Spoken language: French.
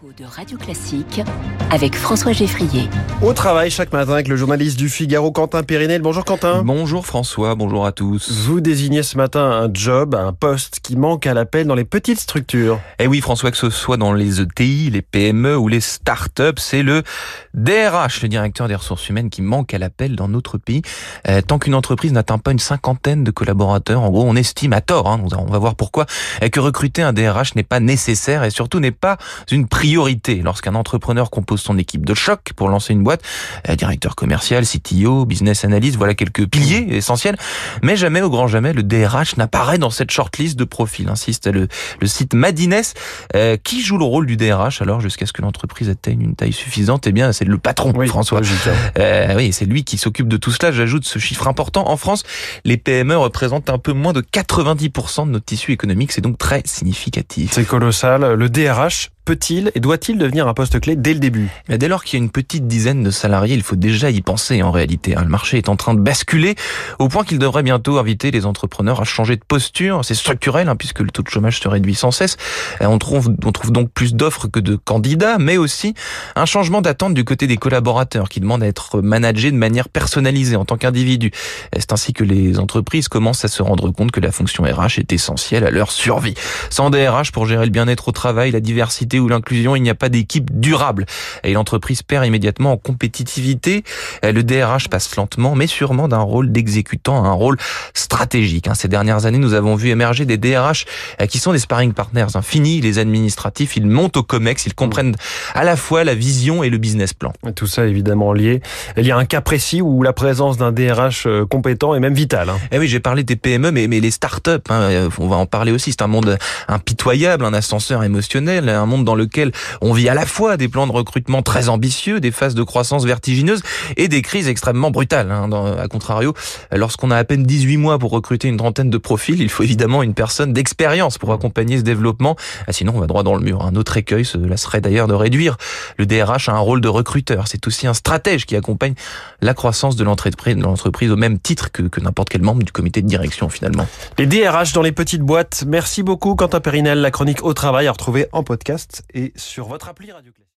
De Radio Classique avec François Geffrier. Au travail chaque matin avec le journaliste du Figaro Quentin Périnel. Bonjour Quentin. Bonjour François, bonjour à tous. Vous désignez ce matin un job, un poste qui manque à l'appel dans les petites structures. Eh oui François, que ce soit dans les ETI, les PME ou les start-up, c'est le DRH, le directeur des ressources humaines, qui manque à l'appel dans notre pays. Euh, tant qu'une entreprise n'atteint pas une cinquantaine de collaborateurs, en gros on estime à tort, hein, on va voir pourquoi, que recruter un DRH n'est pas nécessaire et surtout n'est pas une priorité lorsqu'un entrepreneur compose son équipe de choc pour lancer une boîte. Euh, directeur commercial, CTO, business analyst, voilà quelques piliers essentiels. Mais jamais, au grand jamais, le DRH n'apparaît dans cette shortlist de profils. Insiste le, le site Madines. Euh, qui joue le rôle du DRH alors jusqu'à ce que l'entreprise atteigne une taille suffisante? Eh bien, c'est le patron, François. Euh, oui, c'est lui qui s'occupe de tout cela. J'ajoute ce chiffre important. En France, les PME représentent un peu moins de 90% de notre tissu économique. C'est donc très significatif. C'est colossal. Le DRH peut-il et doit-il devenir un poste clé dès le début? Mais Dès lors qu'il y a une petite dizaine de salariés, il faut déjà y penser en réalité. Hein. Le marché est en train de basculer au point qu'il devrait bientôt inviter les entrepreneurs à changer de posture. C'est structurel hein, puisque le taux de chômage se réduit sans cesse. On trouve, on trouve donc plus d'offres que de candidats, mais aussi un changement d'attente du côté des collaborateurs qui demandent à être managés de manière personnalisée en tant qu'individu. C'est ainsi que les entreprises commencent à se rendre compte que la fonction RH est essentielle à leur survie. Sans DRH pour gérer le bien-être au travail, la diversité ou l'inclusion, il n'y a pas d'équipe durable. Et l'entreprise perd immédiatement en compétitivité. Le DRH passe lentement, mais sûrement d'un rôle d'exécutant à un rôle stratégique. Hein. Ces dernières années, nous avons vu émerger des DRH euh, qui sont des sparring partners. Fini les administratifs, ils montent au COMEX, ils comprennent à la fois la vision et le business plan. Tout ça évidemment lié. Il y a un cas précis où la présence d'un DRH euh, compétent est même vitale. Hein. Eh oui, j'ai parlé des PME, mais, mais les startups, hein, on va en parler aussi. C'est un monde impitoyable, un ascenseur émotionnel, un dans lequel on vit à la fois des plans de recrutement très ambitieux, des phases de croissance vertigineuses et des crises extrêmement brutales. Hein. À contrario, lorsqu'on a à peine 18 mois pour recruter une trentaine de profils, il faut évidemment une personne d'expérience pour accompagner ce développement. Ah, sinon, on va droit dans le mur. Un autre écueil, cela serait d'ailleurs de réduire le DRH à un rôle de recruteur. C'est aussi un stratège qui accompagne la croissance de l'entreprise au même titre que, que n'importe quel membre du comité de direction finalement. Les DRH dans les petites boîtes. Merci beaucoup Quentin Périnel. La chronique au travail à retrouver en podcast et sur votre appli Radio Classique.